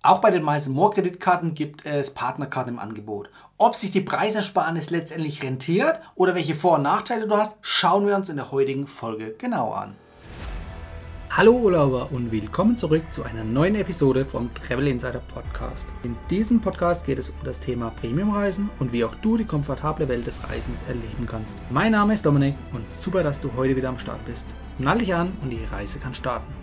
Auch bei den Miles More Kreditkarten gibt es Partnerkarten im Angebot. Ob sich die Preisersparnis letztendlich rentiert oder welche Vor- und Nachteile du hast, schauen wir uns in der heutigen Folge genau an. Hallo Urlauber und willkommen zurück zu einer neuen Episode vom Travel Insider Podcast. In diesem Podcast geht es um das Thema Premiumreisen und wie auch du die komfortable Welt des Reisens erleben kannst. Mein Name ist Dominik und super, dass du heute wieder am Start bist. Nall dich an und die Reise kann starten.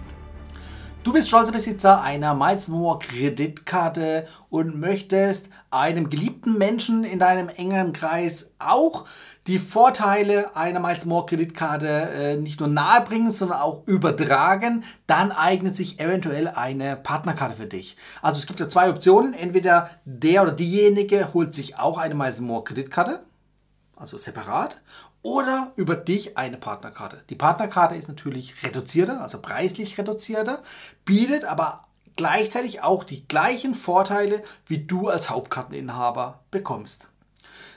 Du bist stolzer Besitzer einer Miles More Kreditkarte und möchtest einem geliebten Menschen in deinem engeren Kreis auch die Vorteile einer Miles More Kreditkarte äh, nicht nur nahebringen, sondern auch übertragen, dann eignet sich eventuell eine Partnerkarte für dich. Also es gibt ja zwei Optionen. Entweder der oder diejenige holt sich auch eine Miles More Kreditkarte, also separat, oder über dich eine Partnerkarte. Die Partnerkarte ist natürlich reduzierter, also preislich reduzierter, bietet aber gleichzeitig auch die gleichen Vorteile, wie du als Hauptkarteninhaber bekommst.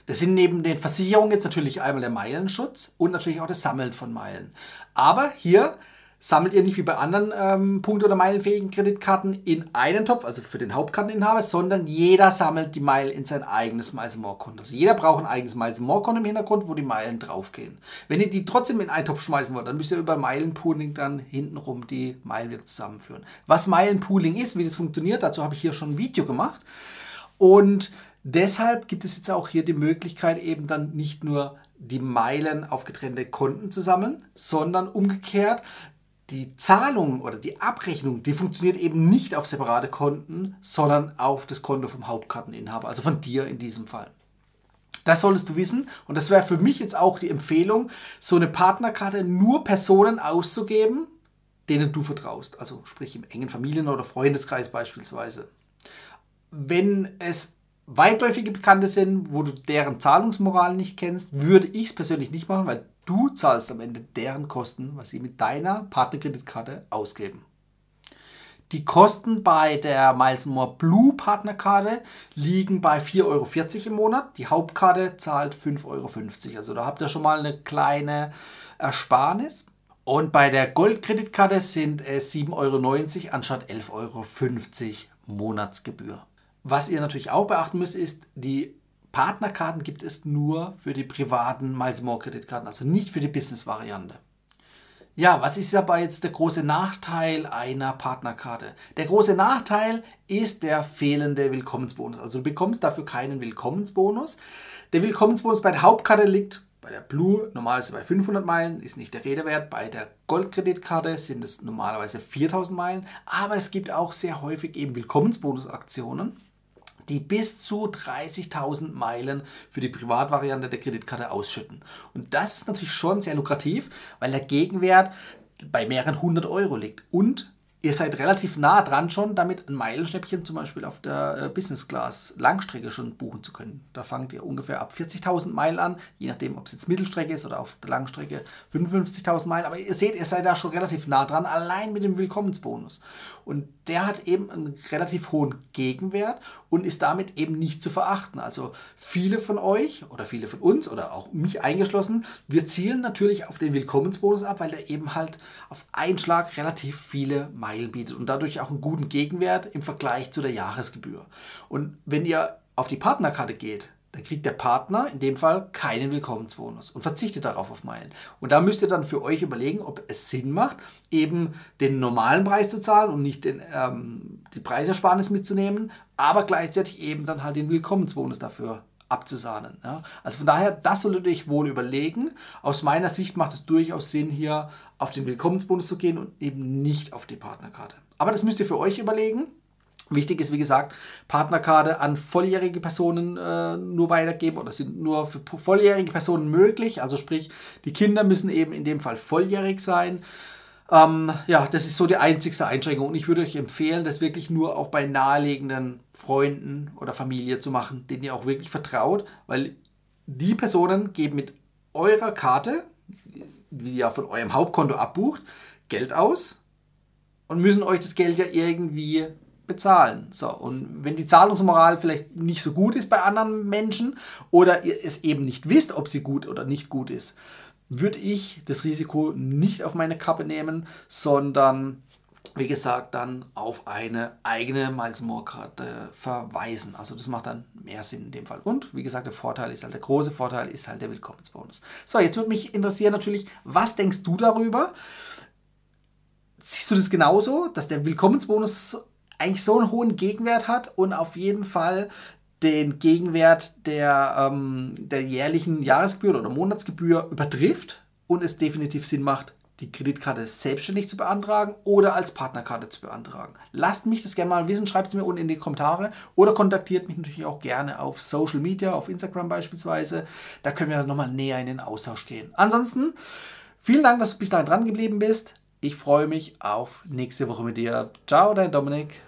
Das sind neben den Versicherungen jetzt natürlich einmal der Meilenschutz und natürlich auch das Sammeln von Meilen. Aber hier sammelt ihr nicht wie bei anderen ähm, Punkt- oder meilenfähigen Kreditkarten in einen Topf, also für den Hauptkarteninhaber, sondern jeder sammelt die Meilen in sein eigenes Miles More Konto. Also jeder braucht ein eigenes Miles More Konto im Hintergrund, wo die Meilen draufgehen. Wenn ihr die trotzdem in einen Topf schmeißen wollt, dann müsst ihr über Meilenpooling dann hintenrum die Meilen wieder zusammenführen. Was Meilenpooling ist, wie das funktioniert, dazu habe ich hier schon ein Video gemacht. Und deshalb gibt es jetzt auch hier die Möglichkeit, eben dann nicht nur die Meilen auf getrennte Konten zu sammeln, sondern umgekehrt die Zahlung oder die Abrechnung, die funktioniert eben nicht auf separate Konten, sondern auf das Konto vom Hauptkarteninhaber, also von dir in diesem Fall. Das solltest du wissen und das wäre für mich jetzt auch die Empfehlung, so eine Partnerkarte nur Personen auszugeben, denen du vertraust, also sprich im engen Familien- oder Freundeskreis beispielsweise. Wenn es weitläufige Bekannte sind, wo du deren Zahlungsmoral nicht kennst, würde ich es persönlich nicht machen, weil du zahlst am Ende deren Kosten, was sie mit deiner Partnerkreditkarte ausgeben. Die Kosten bei der Miles More Blue Partnerkarte liegen bei 4,40 Euro im Monat. Die Hauptkarte zahlt 5,50 Euro. Also da habt ihr schon mal eine kleine Ersparnis. Und bei der Goldkreditkarte sind es 7,90 Euro anstatt 11,50 Euro Monatsgebühr. Was ihr natürlich auch beachten müsst, ist, die Partnerkarten gibt es nur für die privaten Miles More Kreditkarten, also nicht für die Business-Variante. Ja, was ist dabei jetzt der große Nachteil einer Partnerkarte? Der große Nachteil ist der fehlende Willkommensbonus. Also du bekommst dafür keinen Willkommensbonus. Der Willkommensbonus bei der Hauptkarte liegt bei der Blue normalerweise bei 500 Meilen, ist nicht der Rede wert. Bei der Goldkreditkarte sind es normalerweise 4000 Meilen. Aber es gibt auch sehr häufig eben Willkommensbonusaktionen die bis zu 30.000 Meilen für die Privatvariante der Kreditkarte ausschütten. Und das ist natürlich schon sehr lukrativ, weil der Gegenwert bei mehreren hundert Euro liegt. Und ihr seid relativ nah dran schon, damit ein Meilenschnäppchen zum Beispiel auf der äh, Business Class Langstrecke schon buchen zu können. Da fangt ihr ungefähr ab 40.000 Meilen an, je nachdem, ob es jetzt Mittelstrecke ist oder auf der Langstrecke 55.000 Meilen. Aber ihr seht, ihr seid da schon relativ nah dran, allein mit dem Willkommensbonus. Und der hat eben einen relativ hohen Gegenwert und ist damit eben nicht zu verachten. Also viele von euch oder viele von uns oder auch mich eingeschlossen, wir zielen natürlich auf den Willkommensbonus ab, weil der eben halt auf einen Schlag relativ viele Meilen Meilen bietet und dadurch auch einen guten Gegenwert im Vergleich zu der Jahresgebühr. Und wenn ihr auf die Partnerkarte geht, dann kriegt der Partner in dem Fall keinen Willkommensbonus und verzichtet darauf auf Meilen. Und da müsst ihr dann für euch überlegen, ob es Sinn macht, eben den normalen Preis zu zahlen und nicht den, ähm, die Preisersparnis mitzunehmen, aber gleichzeitig eben dann halt den Willkommensbonus dafür abzusahnen. Ja. Also von daher, das solltet ihr euch wohl überlegen. Aus meiner Sicht macht es durchaus Sinn, hier auf den Willkommensbonus zu gehen und eben nicht auf die Partnerkarte. Aber das müsst ihr für euch überlegen. Wichtig ist, wie gesagt, Partnerkarte an volljährige Personen äh, nur weitergeben oder sind nur für volljährige Personen möglich. Also sprich, die Kinder müssen eben in dem Fall volljährig sein. Ähm, ja, das ist so die einzigste Einschränkung. Und ich würde euch empfehlen, das wirklich nur auch bei naheliegenden Freunden oder Familie zu machen, denen ihr auch wirklich vertraut, weil die Personen geben mit eurer Karte, die ihr von eurem Hauptkonto abbucht, Geld aus und müssen euch das Geld ja irgendwie bezahlen. So, und wenn die Zahlungsmoral vielleicht nicht so gut ist bei anderen Menschen oder ihr es eben nicht wisst, ob sie gut oder nicht gut ist, würde ich das Risiko nicht auf meine Kappe nehmen, sondern wie gesagt, dann auf eine eigene Miles More Karte verweisen. Also das macht dann mehr Sinn in dem Fall. Und wie gesagt, der Vorteil ist halt, der große Vorteil ist halt der Willkommensbonus. So, jetzt würde mich interessieren natürlich, was denkst du darüber? Siehst du das genauso, dass der Willkommensbonus eigentlich so einen hohen Gegenwert hat und auf jeden Fall den Gegenwert der, ähm, der jährlichen Jahresgebühr oder Monatsgebühr übertrifft und es definitiv Sinn macht, die Kreditkarte selbstständig zu beantragen oder als Partnerkarte zu beantragen. Lasst mich das gerne mal wissen, schreibt es mir unten in die Kommentare oder kontaktiert mich natürlich auch gerne auf Social Media, auf Instagram beispielsweise. Da können wir nochmal näher in den Austausch gehen. Ansonsten, vielen Dank, dass du bis dahin dran geblieben bist. Ich freue mich auf nächste Woche mit dir. Ciao, dein Dominik.